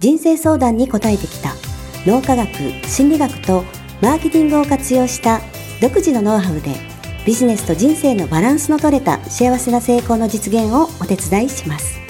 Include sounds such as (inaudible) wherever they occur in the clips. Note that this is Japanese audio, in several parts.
人生相談に応えてきた脳科学心理学とマーケティングを活用した独自のノウハウでビジネスと人生のバランスの取れた幸せな成功の実現をお手伝いします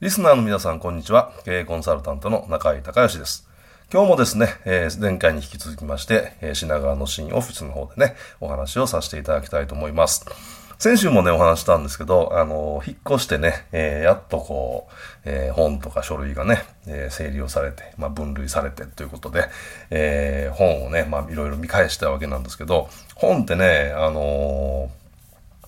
リスナーの皆さん、こんにちは。経営コンサルタントの中井隆義です。今日もですね、えー、前回に引き続きまして、えー、品川の新オフィスの方でね、お話をさせていただきたいと思います。先週もね、お話したんですけど、あの、引っ越してね、えー、やっとこう、えー、本とか書類がね、えー、整理をされて、まあ、分類されてということで、えー、本をね、まあ、いろいろ見返したわけなんですけど、本ってね、あの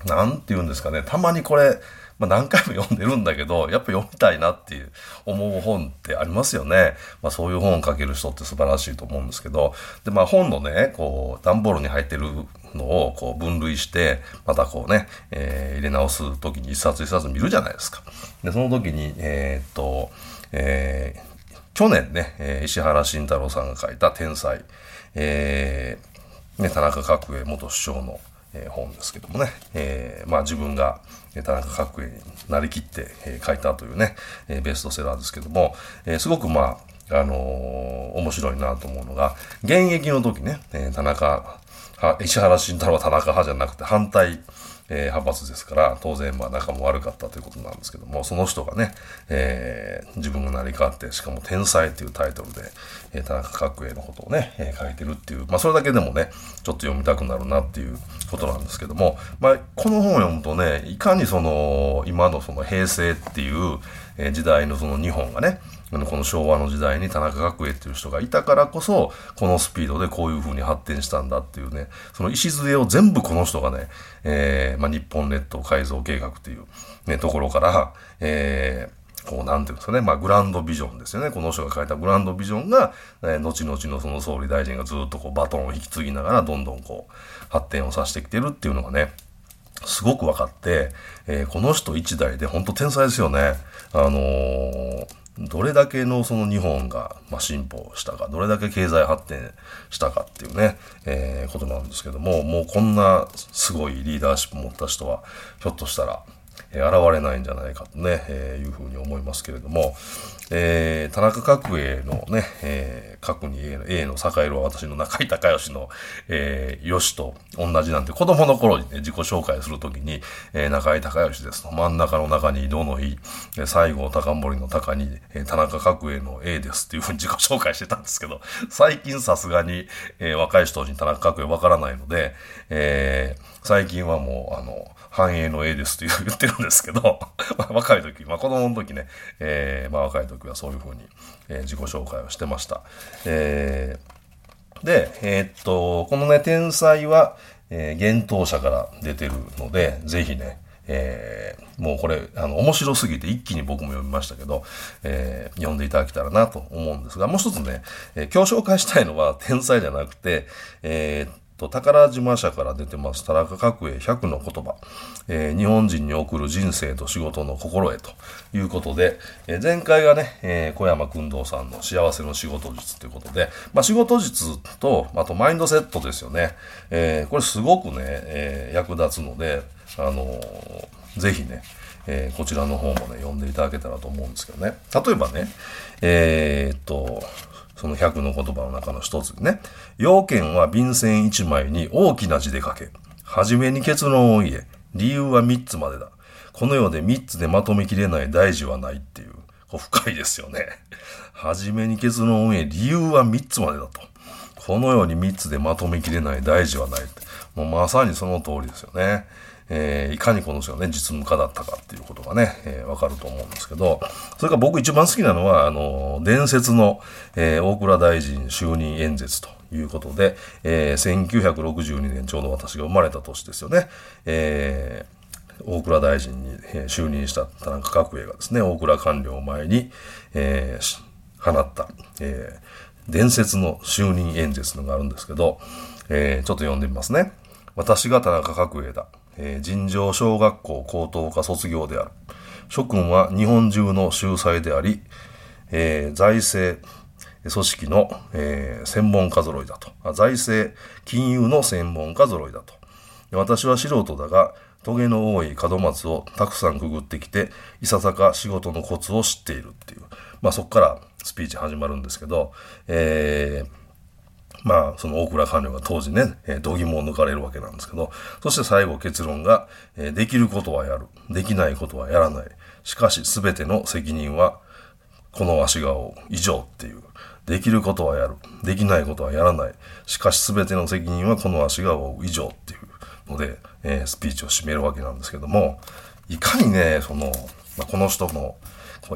なんて言うんですかね、たまにこれ、まあ、何回も読んでるんだけど、やっぱ読みたいなっていう思う本ってありますよね。まあ、そういう本を書ける人って素晴らしいと思うんですけど、で、まあ、本のね、こう、段ボールに入ってるのをこう分類して、またこうね、えー、入れ直す時に一冊一冊見るじゃないですか。で、その時に、えー、っと、えー、去年ね、え石原慎太郎さんが書いた天才、えー、ね、田中角栄元首相の、えー、本ですけどもね、えー、まあ自分が田中角栄になりきって、えー、書いたというね、えー、ベストセラーですけども、えー、すごくまあ、あのー、面白いなと思うのが、現役の時ね、えー、田中、石原慎太郎は田中派じゃなくて反対、えー、派閥ですから、当然まあ仲も悪かったということなんですけども、その人がね、えー、自分が成り代わって、しかも天才っていうタイトルで、えー、田中角栄のことをね、えー、書いてるっていう、まあそれだけでもね、ちょっと読みたくなるなっていうことなんですけども、まあこの本を読むとね、いかにその、今のその平成っていう、え、時代のその日本がね、この昭和の時代に田中角栄っていう人がいたからこそ、このスピードでこういう風に発展したんだっていうね、その礎を全部この人がね、えー、まあ、日本列島改造計画っていう、ね、ところから、えー、こう、なんていうんですかね、まあ、グランドビジョンですよね。この人が書いたグランドビジョンが、えー、後々のその総理大臣がずっとこう、バトンを引き継ぎながら、どんどんこう、発展をさせてきてるっていうのがね、すごく分かって、えー、この人一代で本当天才ですよね。あのー、どれだけのその日本が、まあ、進歩したか、どれだけ経済発展したかっていうね、えー、ことなんですけども、もうこんなすごいリーダーシップ持った人は、ひょっとしたら、え、現れないんじゃないかとね、えー、いうふうに思いますけれども、えー、田中角栄のね、えー、角に A の A の坂色は私の中井隆義の、えー、義と同じなんで、子供の頃にね、自己紹介するときに、えー、中井隆義ですと、真ん中の中に色のいい、西郷隆盛の高に、えー、田中角栄の A ですっていうふうに自己紹介してたんですけど、最近さすがに、えー、若い人に田中角栄わからないので、えー、最近はもう、あの、繁栄の A ですと言ってるんですけど、(laughs) まあ、若い時、まあ子供の時ね、えー、まあ若い時はそういうふうに、えー、自己紹介をしてました。えー、で、えー、っと、このね、天才は、えー、幻冬者から出てるので、ぜひね、えー、もうこれ、あの、面白すぎて一気に僕も読みましたけど、えー、読んでいただけたらなと思うんですが、もう一つね、えー、今日紹介したいのは天才じゃなくて、えー、と、宝島社から出てます、田中角栄100の言葉、えー、日本人に送る人生と仕事の心得ということで、えー、前回がね、えー、小山君堂さんの幸せの仕事術ということで、まあ、仕事術と、あとマインドセットですよね。え、これすごくね、え、役立つので、あのー、ぜひね、え、こちらの方もね、読んでいただけたらと思うんですけどね。例えばね、え、っと、その100の言葉の中の一つね。要件は便箋1枚に大きな字で書け。はじめに結論を言え。理由は3つまでだ。この世で3つでまとめきれない大事はないっていう。こ深いですよね。はじめに結論を言え。理由は3つまでだと。この世に3つでまとめきれない大事はない。もうまさにその通りですよね。えー、いかにこの人がね、実務家だったかっていうことがね、えー、わかると思うんですけど、それから僕一番好きなのは、あの、伝説の、えー、大蔵大臣就任演説ということで、えー、1962年ちょうど私が生まれた年ですよね。えー、大倉大臣に、就任した田中角栄がですね、大蔵官僚を前に、えー放った、えー伝説の就任演説のがあるんですけど、えーちょっと読んでみますね。私が田中角栄だ。えー尋常小学校高等科卒業である。諸君は日本中の秀才であり、えー財政、組織の、えー専門家揃いだと。あ財政、金融の専門家揃いだと。私は素人だが、トゲの多い門松をたくさんくぐってきて、いささか仕事のコツを知っているっていう。まあそこからスピーチ始まるんですけど、えーまあ、その大倉官僚が当時ね、えー、度肝を抜かれるわけなんですけど、そして最後結論が、えーできることはやる。できないことはやらない。しかし全ての責任は、この足がを以上っていう。できることはやる。できないことはやらない。しかし全ての責任はこの足が以上っていうので、えースピーチを締めるわけなんですけども、いかにね、その、まあ、この人の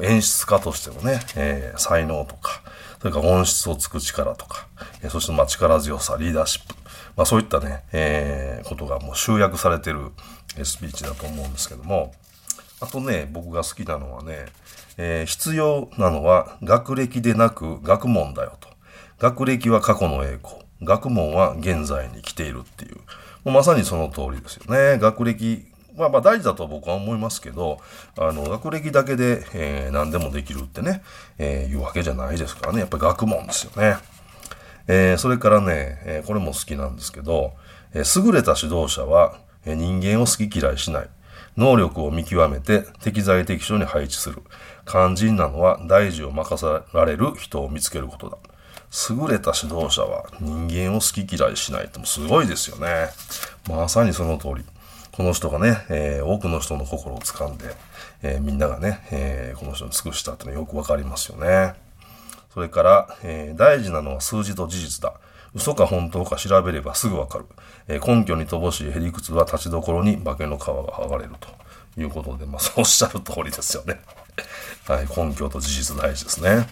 演出家としてのね、えー才能とか、それから音質をつく力とか、そしてまあ力強さ、リーダーシップ、まあそういったね、えーことがもう集約されてるスピーチだと思うんですけども、あとね、僕が好きなのはね、えー必要なのは学歴でなく学問だよと。学歴は過去の栄光。学問は現在に来ているっていう。もうまさにその通りですよね。学歴まあまあ大事だと僕は思いますけど、あの、学歴だけで、えー何でもできるってね、えーいうわけじゃないですからね。やっぱり学問ですよね。えーそれからね、えーこれも好きなんですけど、えー優れた指導者は、え人間を好き嫌いしない。能力を見極めて適材適所に配置する。肝心なのは大事を任せられる人を見つけることだ。優れた指導者は人間を好き嫌いしないってもすごいですよね。まさにその通り。この人がね、えー多くの人の心を掴んで、えーみんながね、えーこの人に尽くしたってのはよくわかりますよね。それから、えー大事なのは数字と事実だ。嘘か本当か調べればすぐわかる。えー根拠に乏しいへりくつは立ちどころに化けの皮が剥がれるということで、まあ、そうおっしゃる通りですよね。(laughs) はい、根拠と事実大事ですね。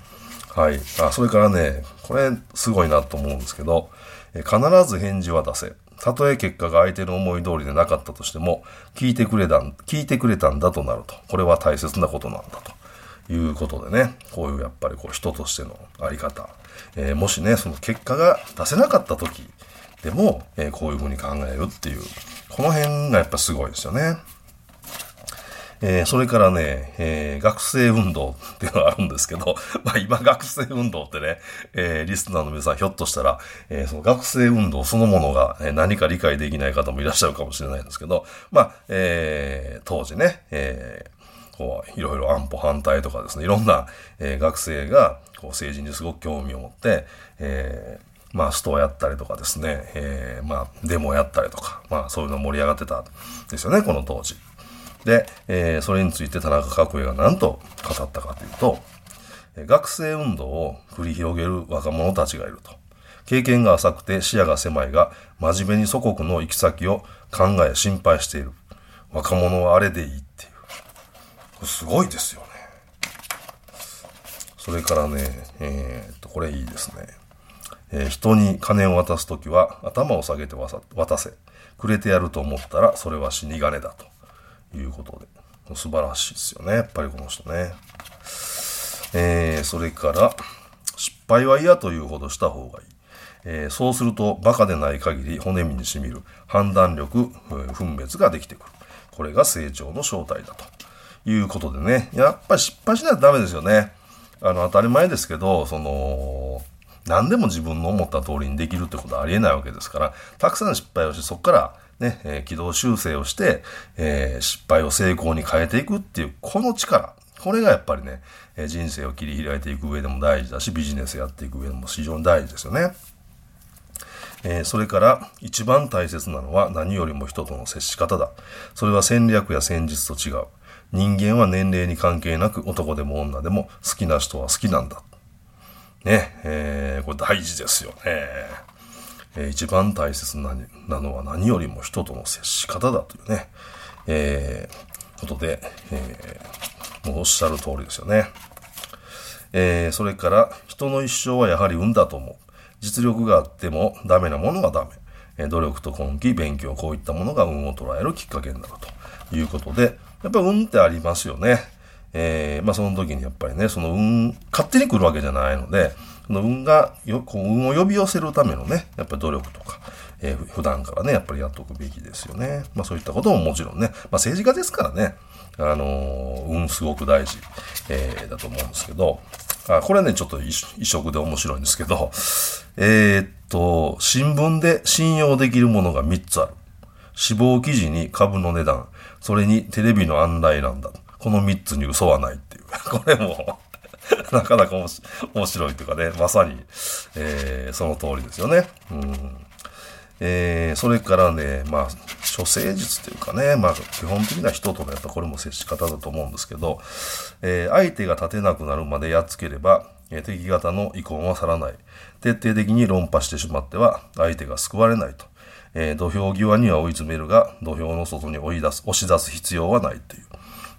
はい。あ、それからね、これすごいなと思うんですけど、えー必ず返事は出せ。たとえ結果が相手の思い通りでなかったとしても、聞いてくれたん、聞いてくれたんだとなると。これは大切なことなんだと。いうことでね、こういうやっぱりこう人としてのあり方。えーもしね、その結果が出せなかった時でも、えーこういうふうに考えるっていう、この辺がやっぱすごいですよね。えーそれからね、えー学生運動っていうのがあるんですけど、(laughs) まあ今学生運動ってね、えーリスナーの皆さんひょっとしたら、えーその学生運動そのものが、え何か理解できない方もいらっしゃるかもしれないんですけど、まあ、えー当時ね、えーこう、いろいろ安保反対とかですね、いろんな、えー学生が、こう、政治にすごく興味を持って、えーまあ、ストをやったりとかですね、えーまあ、デモをやったりとか、まあ、そういうの盛り上がってたんですよね、この当時。で、えーそれについて田中角栄が何と語ったかというと、学生運動を繰り広げる若者たちがいると。経験が浅くて視野が狭いが、真面目に祖国の行き先を考え心配している。若者はあれでいい。すごいですよね。それからね、えーっと、これいいですね。えー人に金を渡すときは頭を下げて渡せ。くれてやると思ったらそれは死に金だということで。素晴らしいですよね。やっぱりこの人ね。えーそれから、失敗は嫌というほどした方がいい。えーそうすると、バカでない限り骨身に染みる判断力、分別ができてくる。これが成長の正体だということでね。やっぱ失敗しないとダメですよね。あの、当たり前ですけど、その、何でも自分の思った通りにできるってことはありえないわけですから、たくさん失敗をして、そこからね、えー軌道修正をして、えー失敗を成功に変えていくっていう、この力。これがやっぱりね、えー人生を切り開いていく上でも大事だし、ビジネスやっていく上でも非常に大事ですよね。えーそれから一番大切なのは何よりも人との接し方だ。それは戦略や戦術と違う。人間は年齢に関係なく男でも女でも好きな人は好きなんだ。ね、えーこれ大事ですよね。えー一番大切ななのは何よりも人との接し方だというね、えーことで、えーもうおっしゃる通りですよね。えーそれから人の一生はやはり運だと思う。実力があってもダメなものはダメ。えー努力と根気、勉強、こういったものが運を捉えるきっかけになると。いうことで、やっぱり運ってありますよね。えー、まあその時にやっぱりね、その運、勝手に来るわけじゃないので、その運がよ、こう運を呼び寄せるためのね、やっぱり努力とか、えー、普段からね、やっぱりやっておくべきですよね。まあそういったことももちろんね、まあ政治家ですからね、あのー、運すごく大事、えー、だと思うんですけど、あこれね、ちょっと異色で面白いんですけど、えー、っと、新聞で信用できるものが3つある。死亡記事に株の値段、それにテレビの案内なんだ。この3つに嘘はないっていう。(laughs) これも (laughs) なかなか面白いというかね、まさに、えー、その通りですよね。うんえー、それからね、まあ、処世術というかね、まあ、基本的な人とのやっぱこれも接し方だと思うんですけど、えー、相手が立てなくなるまでやっつければ、え、敵方の遺恨は去らない。徹底的に論破してしまっては、相手が救われないと。えー、土俵際には追い詰めるが、土俵の外に追い出す、押し出す必要はないっていう。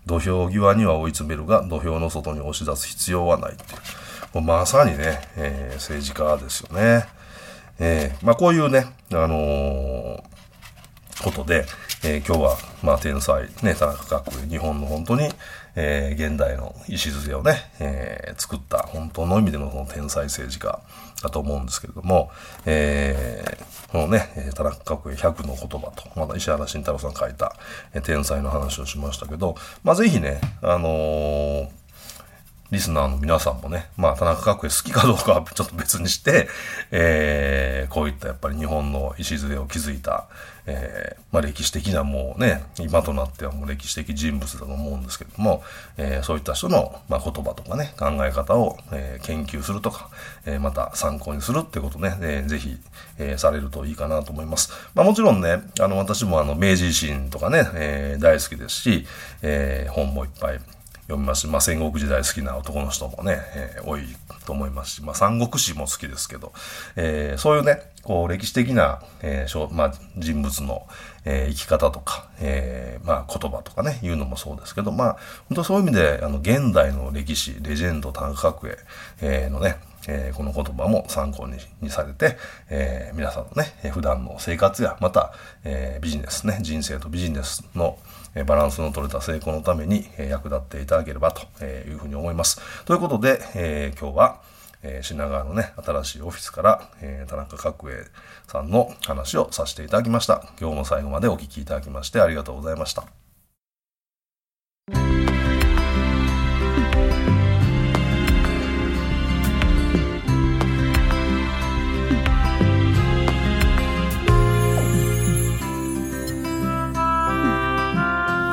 土俵際には追い詰めるが、土俵の外に押し出す必要はないっていう。まさにね、えー、政治家ですよね。えー、まあこういうね、あのー、ことで、えー、今日は、まあ天才、ね、田中角栄、日本の本当に、えー、現代の礎をね、えー、作った本当の意味でのその天才政治家だと思うんですけれども、えー、このね、田中角栄100の言葉と、まだ石原慎太郎さん書いた、え、天才の話をしましたけど、まあぜひね、あのリスナーの皆さんもね、まあ、田中角栄好きかどうかは (laughs) ちょっと別にして、えー、こういったやっぱり日本の礎を築いた、えー、まあ、歴史的なもうね、今となってはもう歴史的人物だと思うんですけども、えー、そういった人の、まあ、言葉とかね、考え方を、えー、研究するとか、えまた参考にするってことね、えー、ぜひ、えされるといいかなと思います。まあ、もちろんね、あの、私もあの、明治維新とかね、え大好きですし、え本もいっぱい読みますまあ、戦国時代好きな男の人もね、えー、多いと思いますし、まあ、三国志も好きですけど、えー、そういうね、こう、歴史的な、えーまあ、人物の、えー、生き方とか、えー、まあ、言葉とかね、いうのもそうですけど、まあ、本当そういう意味で、あの、現代の歴史、レジェンド、田中角栄、えー、のね、えー、この言葉も参考ににされて、えー、皆さんのね、普段の生活や、また、えー、ビジネスね、人生とビジネスの、バランスの取れた成功のために役立っていただければというふうに思います。ということで、えー、今日は、えー、品川のね、新しいオフィスから、えー、田中角栄さんの話をさせていただきました。今日も最後までお聴きいただきましてありがとうございました。